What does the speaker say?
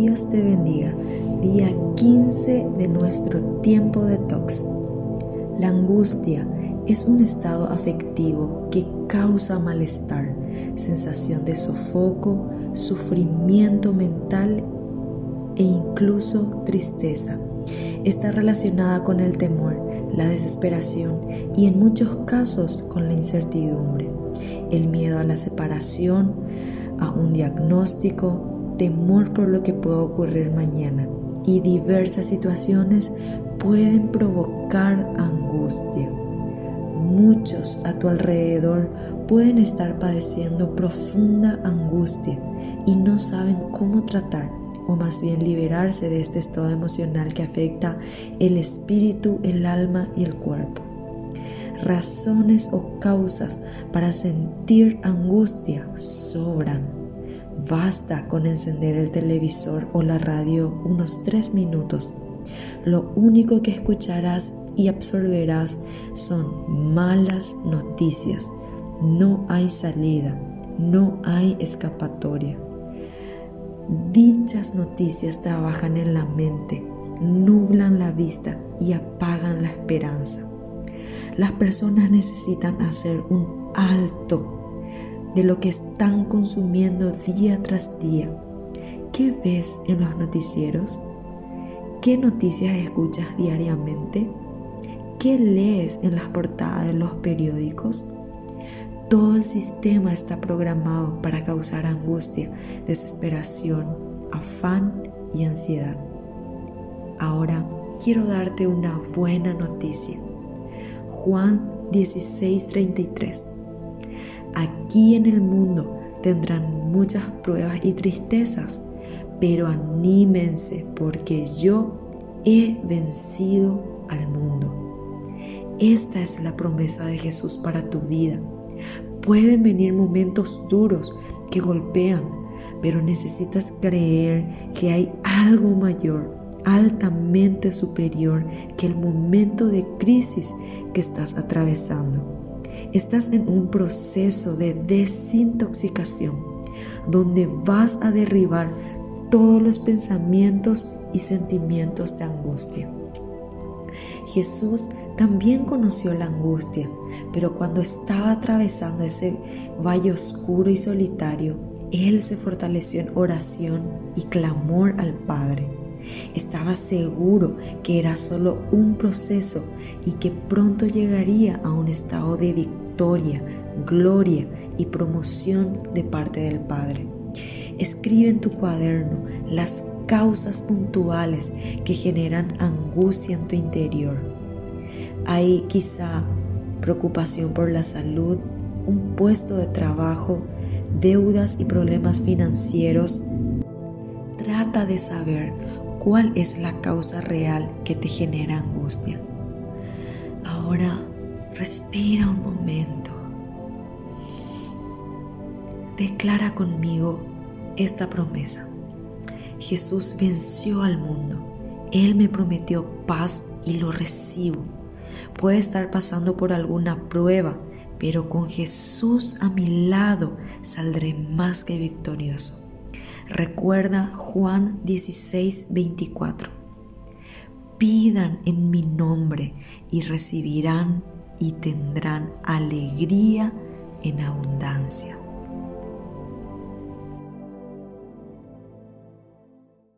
Dios te bendiga. Día 15 de nuestro tiempo de tox. La angustia es un estado afectivo que causa malestar, sensación de sofoco, sufrimiento mental e incluso tristeza. Está relacionada con el temor, la desesperación y en muchos casos con la incertidumbre, el miedo a la separación, a un diagnóstico, temor por lo que puede ocurrir mañana y diversas situaciones pueden provocar angustia. Muchos a tu alrededor pueden estar padeciendo profunda angustia y no saben cómo tratar o más bien liberarse de este estado emocional que afecta el espíritu, el alma y el cuerpo. Razones o causas para sentir angustia sobran. Basta con encender el televisor o la radio unos tres minutos. Lo único que escucharás y absorberás son malas noticias. No hay salida, no hay escapatoria. Dichas noticias trabajan en la mente, nublan la vista y apagan la esperanza. Las personas necesitan hacer un alto de lo que están consumiendo día tras día. ¿Qué ves en los noticieros? ¿Qué noticias escuchas diariamente? ¿Qué lees en las portadas de los periódicos? Todo el sistema está programado para causar angustia, desesperación, afán y ansiedad. Ahora quiero darte una buena noticia. Juan 16:33. Aquí en el mundo tendrán muchas pruebas y tristezas, pero anímense porque yo he vencido al mundo. Esta es la promesa de Jesús para tu vida. Pueden venir momentos duros que golpean, pero necesitas creer que hay algo mayor altamente superior que el momento de crisis que estás atravesando. Estás en un proceso de desintoxicación donde vas a derribar todos los pensamientos y sentimientos de angustia. Jesús también conoció la angustia, pero cuando estaba atravesando ese valle oscuro y solitario, Él se fortaleció en oración y clamor al Padre. Estaba seguro que era solo un proceso y que pronto llegaría a un estado de victoria, gloria y promoción de parte del Padre. Escribe en tu cuaderno las causas puntuales que generan angustia en tu interior. Hay quizá preocupación por la salud, un puesto de trabajo, deudas y problemas financieros. Trata de saber cuál es la causa real que te genera angustia. Ahora respira un momento. Declara conmigo esta promesa. Jesús venció al mundo. Él me prometió paz y lo recibo. Puede estar pasando por alguna prueba, pero con Jesús a mi lado saldré más que victorioso. Recuerda Juan 16, 24. Pidan en mi nombre y recibirán y tendrán alegría en abundancia.